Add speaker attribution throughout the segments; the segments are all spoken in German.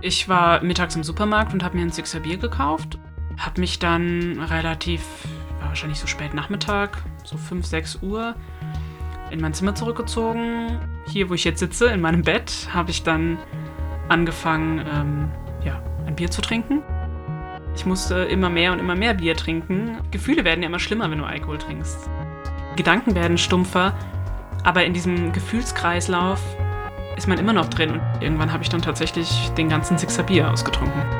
Speaker 1: Ich war mittags im Supermarkt und habe mir ein Sixer Bier gekauft. Habe mich dann relativ, war wahrscheinlich so spät Nachmittag, so 5, 6 Uhr, in mein Zimmer zurückgezogen. Hier, wo ich jetzt sitze, in meinem Bett, habe ich dann angefangen, ähm, ja, ein Bier zu trinken. Ich musste immer mehr und immer mehr Bier trinken. Gefühle werden ja immer schlimmer, wenn du Alkohol trinkst. Gedanken werden stumpfer, aber in diesem Gefühlskreislauf ist man immer noch drin. Und irgendwann habe ich dann tatsächlich den ganzen Sixer Bier ausgetrunken.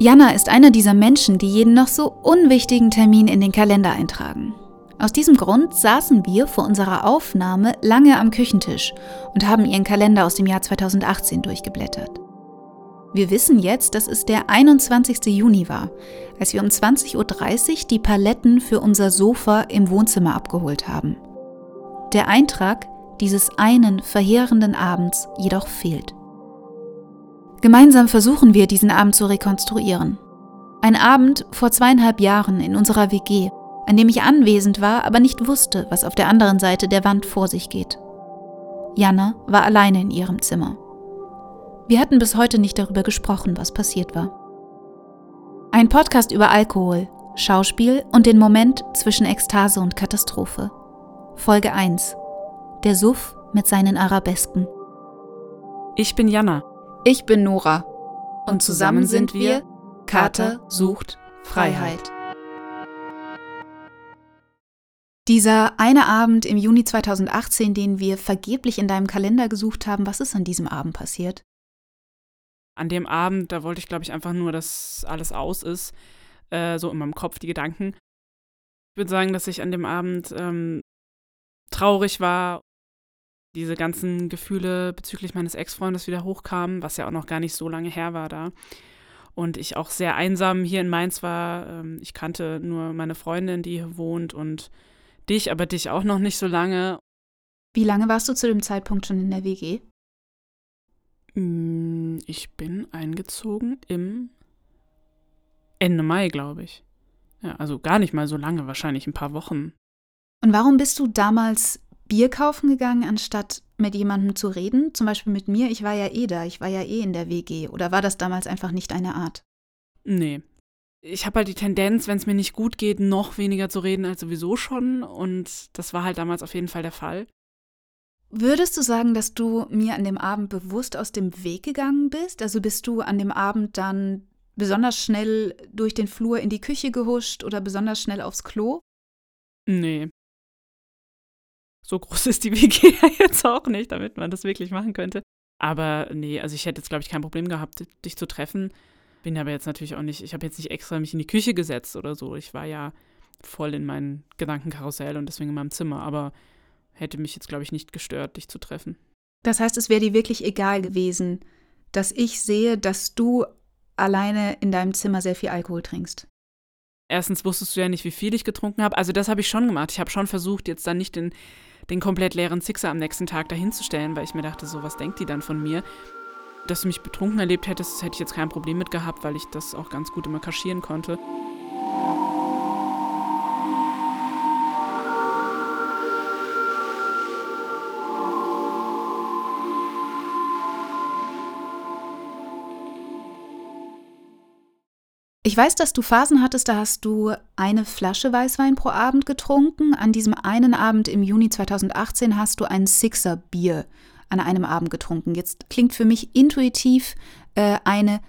Speaker 2: Jana ist einer dieser Menschen, die jeden noch so unwichtigen Termin in den Kalender eintragen. Aus diesem Grund saßen wir vor unserer Aufnahme lange am Küchentisch und haben ihren Kalender aus dem Jahr 2018 durchgeblättert. Wir wissen jetzt, dass es der 21. Juni war, als wir um 20.30 Uhr die Paletten für unser Sofa im Wohnzimmer abgeholt haben. Der Eintrag dieses einen verheerenden Abends jedoch fehlt. Gemeinsam versuchen wir, diesen Abend zu rekonstruieren. Ein Abend vor zweieinhalb Jahren in unserer WG, an dem ich anwesend war, aber nicht wusste, was auf der anderen Seite der Wand vor sich geht. Jana war alleine in ihrem Zimmer. Wir hatten bis heute nicht darüber gesprochen, was passiert war. Ein Podcast über Alkohol, Schauspiel und den Moment zwischen Ekstase und Katastrophe. Folge 1. Der Suff mit seinen Arabesken.
Speaker 1: Ich bin Jana.
Speaker 2: Ich bin Nora. Und zusammen sind wir Kater sucht Freiheit. Dieser eine Abend im Juni 2018, den wir vergeblich in deinem Kalender gesucht haben, was ist an diesem Abend passiert?
Speaker 1: An dem Abend, da wollte ich, glaube ich, einfach nur, dass alles aus ist. Äh, so in meinem Kopf, die Gedanken. Ich würde sagen, dass ich an dem Abend ähm, traurig war diese ganzen Gefühle bezüglich meines Ex-Freundes wieder hochkamen, was ja auch noch gar nicht so lange her war da. Und ich auch sehr einsam hier in Mainz war. Ähm, ich kannte nur meine Freundin, die hier wohnt und dich, aber dich auch noch nicht so lange.
Speaker 2: Wie lange warst du zu dem Zeitpunkt schon in der WG?
Speaker 1: Mm, ich bin eingezogen im Ende Mai, glaube ich. Ja, also gar nicht mal so lange, wahrscheinlich ein paar Wochen.
Speaker 2: Und warum bist du damals Bier kaufen gegangen, anstatt mit jemandem zu reden? Zum Beispiel mit mir. Ich war ja eh da, ich war ja eh in der WG. Oder war das damals einfach nicht eine Art?
Speaker 1: Nee. Ich habe halt die Tendenz, wenn es mir nicht gut geht, noch weniger zu reden als sowieso schon. Und das war halt damals auf jeden Fall der Fall.
Speaker 2: Würdest du sagen, dass du mir an dem Abend bewusst aus dem Weg gegangen bist? Also bist du an dem Abend dann besonders schnell durch den Flur in die Küche gehuscht oder besonders schnell aufs Klo?
Speaker 1: Nee, so groß ist die WG ja jetzt auch nicht, damit man das wirklich machen könnte. Aber nee, also ich hätte jetzt, glaube ich, kein Problem gehabt, dich zu treffen. Bin aber jetzt natürlich auch nicht, ich habe jetzt nicht extra mich in die Küche gesetzt oder so. Ich war ja voll in meinem Gedankenkarussell und deswegen in meinem Zimmer. Aber hätte mich jetzt, glaube ich, nicht gestört, dich zu treffen.
Speaker 2: Das heißt, es wäre dir wirklich egal gewesen, dass ich sehe, dass du alleine in deinem Zimmer sehr viel Alkohol trinkst.
Speaker 1: Erstens wusstest du ja nicht, wie viel ich getrunken habe. Also das habe ich schon gemacht. Ich habe schon versucht, jetzt dann nicht den den komplett leeren Sixer am nächsten Tag dahinzustellen, weil ich mir dachte, so was denkt die dann von mir. Dass du mich betrunken erlebt hättest, hätte ich jetzt kein Problem mit gehabt, weil ich das auch ganz gut immer kaschieren konnte.
Speaker 2: Ich weiß, dass du Phasen hattest, da hast du eine Flasche Weißwein pro Abend getrunken. An diesem einen Abend im Juni 2018 hast du ein Sixer Bier an einem Abend getrunken. Jetzt klingt für mich intuitiv äh, eine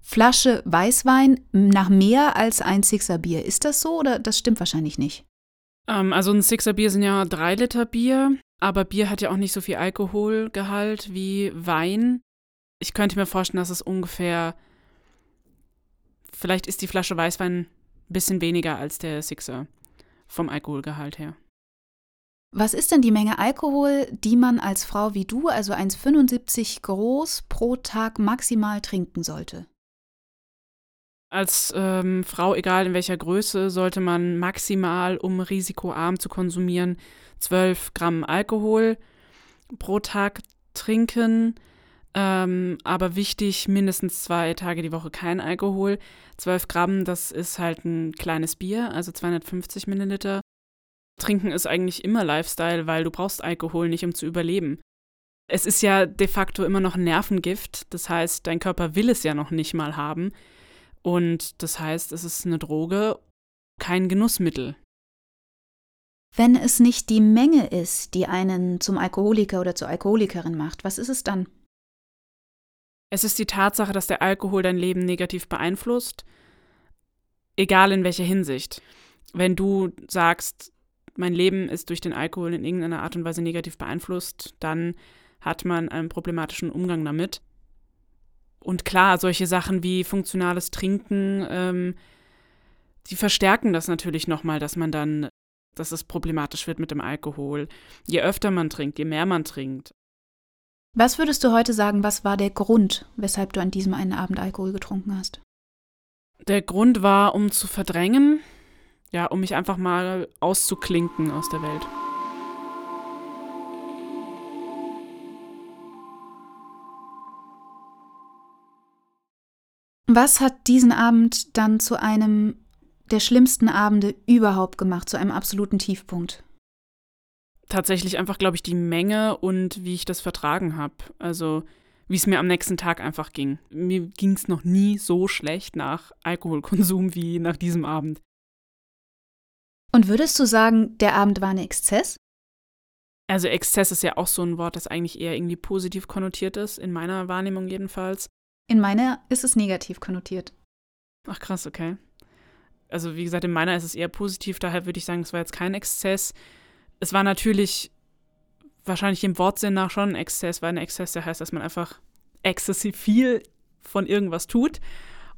Speaker 2: Flasche Weißwein nach mehr als ein Sixer Bier. Ist das so oder das stimmt wahrscheinlich nicht?
Speaker 1: Ähm, also ein Sixer Bier sind ja drei Liter Bier, aber Bier hat ja auch nicht so viel Alkoholgehalt wie Wein. Ich könnte mir vorstellen, dass es ungefähr vielleicht ist die Flasche Weißwein ein bisschen weniger als der Sixer vom Alkoholgehalt her.
Speaker 2: Was ist denn die Menge Alkohol, die man als Frau wie du, also 1,75 groß, pro Tag maximal trinken sollte?
Speaker 1: Als ähm, Frau, egal in welcher Größe, sollte man maximal, um risikoarm zu konsumieren, 12 Gramm Alkohol pro Tag trinken. Ähm, aber wichtig, mindestens zwei Tage die Woche kein Alkohol. 12 Gramm, das ist halt ein kleines Bier, also 250 Milliliter. Trinken ist eigentlich immer Lifestyle, weil du brauchst Alkohol nicht, um zu überleben. Es ist ja de facto immer noch ein Nervengift, das heißt, dein Körper will es ja noch nicht mal haben. Und das heißt, es ist eine Droge, kein Genussmittel.
Speaker 2: Wenn es nicht die Menge ist, die einen zum Alkoholiker oder zur Alkoholikerin macht, was ist es dann?
Speaker 1: Es ist die Tatsache, dass der Alkohol dein Leben negativ beeinflusst, egal in welcher Hinsicht. Wenn du sagst, mein Leben ist durch den Alkohol in irgendeiner Art und Weise negativ beeinflusst, dann hat man einen problematischen Umgang damit. Und klar, solche Sachen wie funktionales Trinken, ähm, die verstärken das natürlich nochmal, dass man dann, dass es problematisch wird mit dem Alkohol. Je öfter man trinkt, je mehr man trinkt.
Speaker 2: Was würdest du heute sagen, was war der Grund, weshalb du an diesem einen Abend Alkohol getrunken hast?
Speaker 1: Der Grund war, um zu verdrängen, ja, um mich einfach mal auszuklinken aus der Welt.
Speaker 2: Was hat diesen Abend dann zu einem der schlimmsten Abende überhaupt gemacht, zu einem absoluten Tiefpunkt?
Speaker 1: Tatsächlich einfach, glaube ich, die Menge und wie ich das vertragen habe. Also wie es mir am nächsten Tag einfach ging. Mir ging es noch nie so schlecht nach Alkoholkonsum wie nach diesem Abend.
Speaker 2: Und würdest du sagen, der Abend war ein Exzess?
Speaker 1: Also Exzess ist ja auch so ein Wort, das eigentlich eher irgendwie positiv konnotiert ist, in meiner Wahrnehmung jedenfalls.
Speaker 2: In meiner ist es negativ konnotiert.
Speaker 1: Ach krass, okay. Also wie gesagt, in meiner ist es eher positiv, daher würde ich sagen, es war jetzt kein Exzess. Es war natürlich wahrscheinlich im Wortsinn nach schon ein Exzess, weil ein Exzess ja heißt, dass man einfach exzessiv viel von irgendwas tut.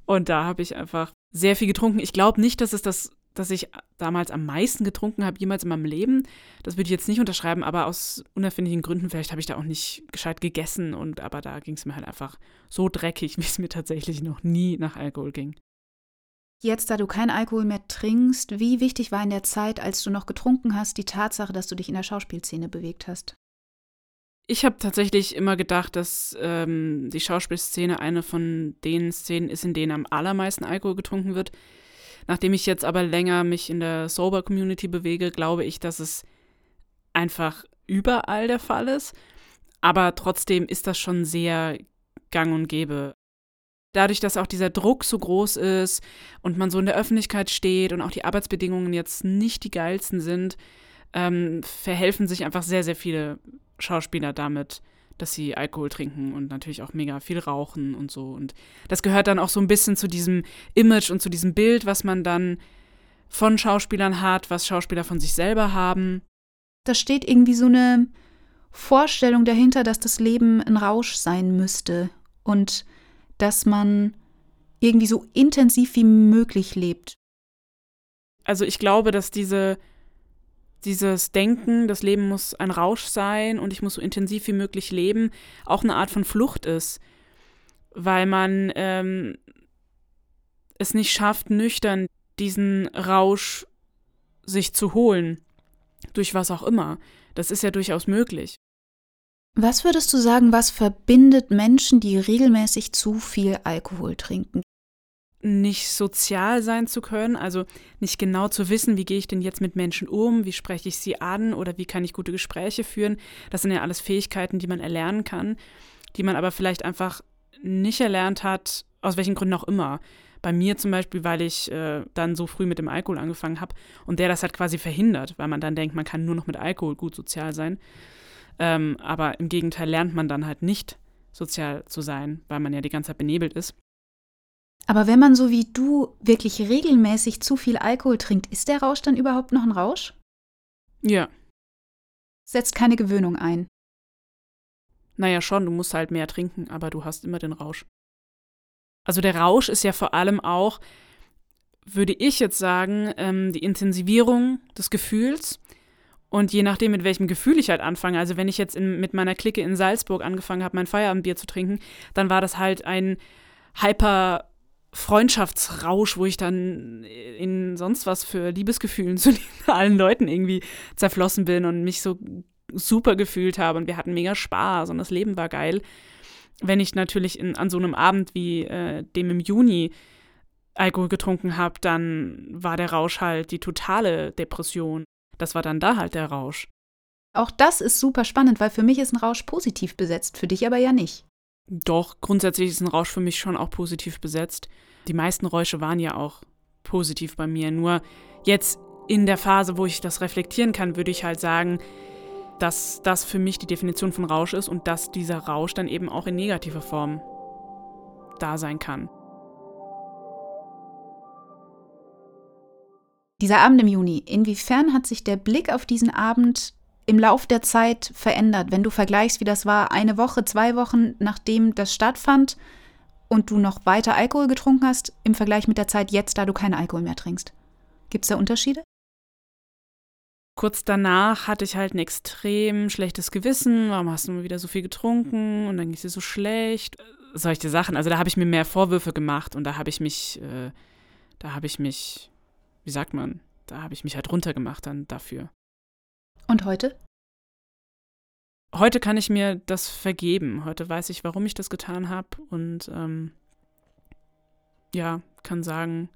Speaker 1: Und da habe ich einfach sehr viel getrunken. Ich glaube nicht, dass es das dass ich damals am meisten getrunken habe, jemals in meinem Leben. Das würde ich jetzt nicht unterschreiben, aber aus unerfindlichen Gründen, vielleicht habe ich da auch nicht gescheit gegessen und aber da ging es mir halt einfach so dreckig, wie es mir tatsächlich noch nie nach Alkohol ging.
Speaker 2: Jetzt, da du kein Alkohol mehr trinkst, wie wichtig war in der Zeit, als du noch getrunken hast, die Tatsache, dass du dich in der Schauspielszene bewegt hast?
Speaker 1: Ich habe tatsächlich immer gedacht, dass ähm, die Schauspielszene eine von den Szenen ist, in denen am allermeisten Alkohol getrunken wird. Nachdem ich jetzt aber länger mich in der Sober-Community bewege, glaube ich, dass es einfach überall der Fall ist. Aber trotzdem ist das schon sehr gang und gäbe. Dadurch, dass auch dieser Druck so groß ist und man so in der Öffentlichkeit steht und auch die Arbeitsbedingungen jetzt nicht die geilsten sind, ähm, verhelfen sich einfach sehr, sehr viele Schauspieler damit, dass sie Alkohol trinken und natürlich auch mega viel rauchen und so. Und das gehört dann auch so ein bisschen zu diesem Image und zu diesem Bild, was man dann von Schauspielern hat, was Schauspieler von sich selber haben.
Speaker 2: Da steht irgendwie so eine Vorstellung dahinter, dass das Leben ein Rausch sein müsste und dass man irgendwie so intensiv wie möglich lebt.
Speaker 1: Also ich glaube, dass diese dieses Denken, das Leben muss ein Rausch sein und ich muss so intensiv wie möglich leben, auch eine Art von Flucht ist, weil man ähm, es nicht schafft, nüchtern diesen Rausch sich zu holen, durch was auch immer. Das ist ja durchaus möglich.
Speaker 2: Was würdest du sagen, was verbindet Menschen, die regelmäßig zu viel Alkohol trinken?
Speaker 1: nicht sozial sein zu können, also nicht genau zu wissen, wie gehe ich denn jetzt mit Menschen um, wie spreche ich sie an oder wie kann ich gute Gespräche führen. Das sind ja alles Fähigkeiten, die man erlernen kann, die man aber vielleicht einfach nicht erlernt hat, aus welchen Gründen auch immer. Bei mir zum Beispiel, weil ich äh, dann so früh mit dem Alkohol angefangen habe und der das hat quasi verhindert, weil man dann denkt, man kann nur noch mit Alkohol gut sozial sein. Ähm, aber im Gegenteil lernt man dann halt nicht sozial zu sein, weil man ja die ganze Zeit benebelt ist.
Speaker 2: Aber wenn man so wie du wirklich regelmäßig zu viel Alkohol trinkt, ist der Rausch dann überhaupt noch ein Rausch?
Speaker 1: Ja.
Speaker 2: Setzt keine Gewöhnung ein.
Speaker 1: Naja, schon, du musst halt mehr trinken, aber du hast immer den Rausch. Also der Rausch ist ja vor allem auch, würde ich jetzt sagen, ähm, die Intensivierung des Gefühls. Und je nachdem, mit welchem Gefühl ich halt anfange, also wenn ich jetzt in, mit meiner Clique in Salzburg angefangen habe, mein Feierabendbier zu trinken, dann war das halt ein hyper Freundschaftsrausch, wo ich dann in sonst was für Liebesgefühlen zu allen Leuten irgendwie zerflossen bin und mich so super gefühlt habe und wir hatten mega Spaß und das Leben war geil. Wenn ich natürlich in, an so einem Abend wie äh, dem im Juni Alkohol getrunken habe, dann war der Rausch halt die totale Depression. Das war dann da halt der Rausch.
Speaker 2: Auch das ist super spannend, weil für mich ist ein Rausch positiv besetzt, für dich aber ja nicht.
Speaker 1: Doch, grundsätzlich ist ein Rausch für mich schon auch positiv besetzt. Die meisten Räusche waren ja auch positiv bei mir. Nur jetzt in der Phase, wo ich das reflektieren kann, würde ich halt sagen, dass das für mich die Definition von Rausch ist und dass dieser Rausch dann eben auch in negativer Form da sein kann.
Speaker 2: Dieser Abend im Juni, inwiefern hat sich der Blick auf diesen Abend im Lauf der Zeit verändert, wenn du vergleichst, wie das war, eine Woche, zwei Wochen nachdem das stattfand und du noch weiter Alkohol getrunken hast, im Vergleich mit der Zeit jetzt, da du keinen Alkohol mehr trinkst? Gibt es da Unterschiede?
Speaker 1: Kurz danach hatte ich halt ein extrem schlechtes Gewissen. Warum hast du mal wieder so viel getrunken? Und dann ging es dir so schlecht. Solche Sachen. Also da habe ich mir mehr Vorwürfe gemacht und da habe ich mich, äh, da habe ich mich, wie sagt man, da habe ich mich halt runtergemacht dann dafür.
Speaker 2: Und heute?
Speaker 1: Heute kann ich mir das vergeben. Heute weiß ich, warum ich das getan habe und ähm, ja, kann sagen,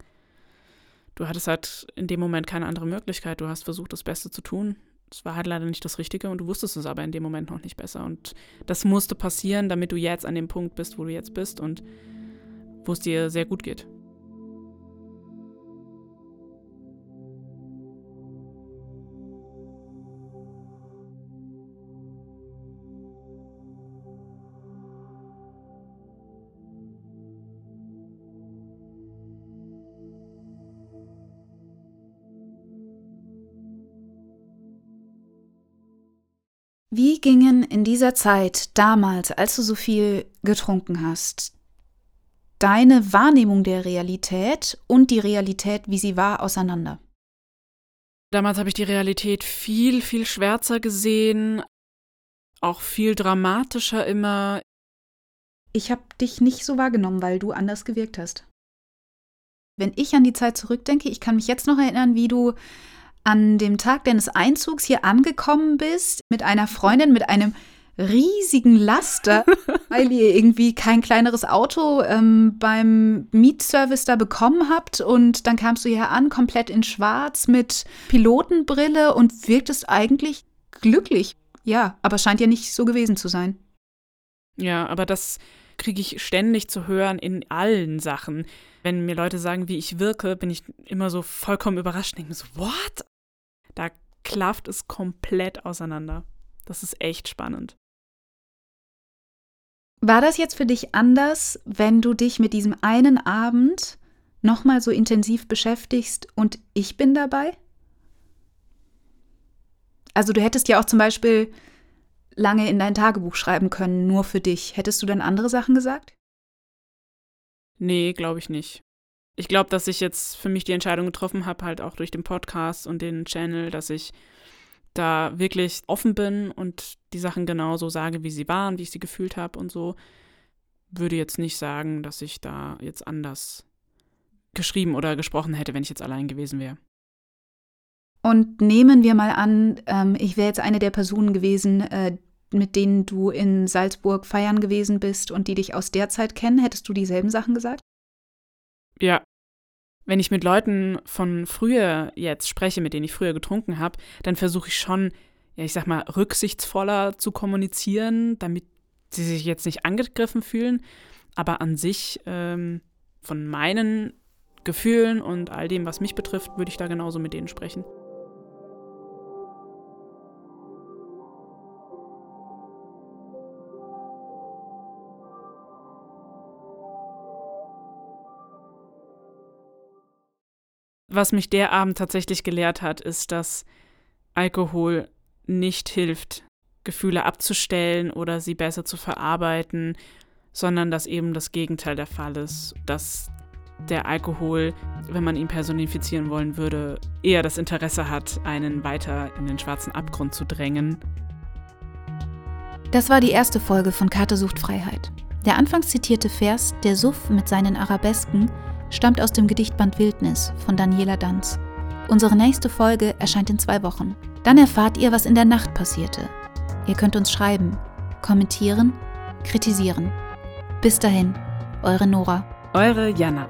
Speaker 1: du hattest halt in dem Moment keine andere Möglichkeit. Du hast versucht, das Beste zu tun. Es war halt leider nicht das Richtige und du wusstest es aber in dem Moment noch nicht besser. Und das musste passieren, damit du jetzt an dem Punkt bist, wo du jetzt bist und wo es dir sehr gut geht.
Speaker 2: Wie gingen in dieser Zeit damals, als du so viel getrunken hast, deine Wahrnehmung der Realität und die Realität, wie sie war, auseinander?
Speaker 1: Damals habe ich die Realität viel, viel schwärzer gesehen, auch viel dramatischer immer.
Speaker 2: Ich habe dich nicht so wahrgenommen, weil du anders gewirkt hast. Wenn ich an die Zeit zurückdenke, ich kann mich jetzt noch erinnern, wie du an dem Tag deines Einzugs hier angekommen bist mit einer Freundin, mit einem riesigen Laster, weil ihr irgendwie kein kleineres Auto ähm, beim Mietservice da bekommen habt und dann kamst du hier an, komplett in Schwarz mit Pilotenbrille und wirktest eigentlich glücklich. Ja, aber scheint ja nicht so gewesen zu sein.
Speaker 1: Ja, aber das kriege ich ständig zu hören in allen Sachen. Wenn mir Leute sagen, wie ich wirke, bin ich immer so vollkommen überrascht und denke mir so, what? Da klafft es komplett auseinander. Das ist echt spannend.
Speaker 2: War das jetzt für dich anders, wenn du dich mit diesem einen Abend nochmal so intensiv beschäftigst und ich bin dabei? Also du hättest ja auch zum Beispiel lange in dein Tagebuch schreiben können, nur für dich. Hättest du dann andere Sachen gesagt?
Speaker 1: Nee, glaube ich nicht ich glaube, dass ich jetzt für mich die Entscheidung getroffen habe, halt auch durch den Podcast und den Channel, dass ich da wirklich offen bin und die Sachen genauso sage, wie sie waren, wie ich sie gefühlt habe und so. Würde jetzt nicht sagen, dass ich da jetzt anders geschrieben oder gesprochen hätte, wenn ich jetzt allein gewesen wäre.
Speaker 2: Und nehmen wir mal an, ähm, ich wäre jetzt eine der Personen gewesen, äh, mit denen du in Salzburg feiern gewesen bist und die dich aus der Zeit kennen. Hättest du dieselben Sachen gesagt?
Speaker 1: Ja. Wenn ich mit Leuten von früher jetzt spreche, mit denen ich früher getrunken habe, dann versuche ich schon, ja, ich sag mal, rücksichtsvoller zu kommunizieren, damit sie sich jetzt nicht angegriffen fühlen. Aber an sich, ähm, von meinen Gefühlen und all dem, was mich betrifft, würde ich da genauso mit denen sprechen. Was mich der Abend tatsächlich gelehrt hat, ist, dass Alkohol nicht hilft, Gefühle abzustellen oder sie besser zu verarbeiten, sondern dass eben das Gegenteil der Fall ist, dass der Alkohol, wenn man ihn personifizieren wollen würde, eher das Interesse hat, einen weiter in den schwarzen Abgrund zu drängen.
Speaker 2: Das war die erste Folge von Karte sucht Freiheit. Der anfangs zitierte Vers Der Suff mit seinen Arabesken stammt aus dem Gedichtband Wildnis von Daniela Danz. Unsere nächste Folge erscheint in zwei Wochen. Dann erfahrt ihr, was in der Nacht passierte. Ihr könnt uns schreiben, kommentieren, kritisieren. Bis dahin, eure Nora.
Speaker 1: Eure Jana.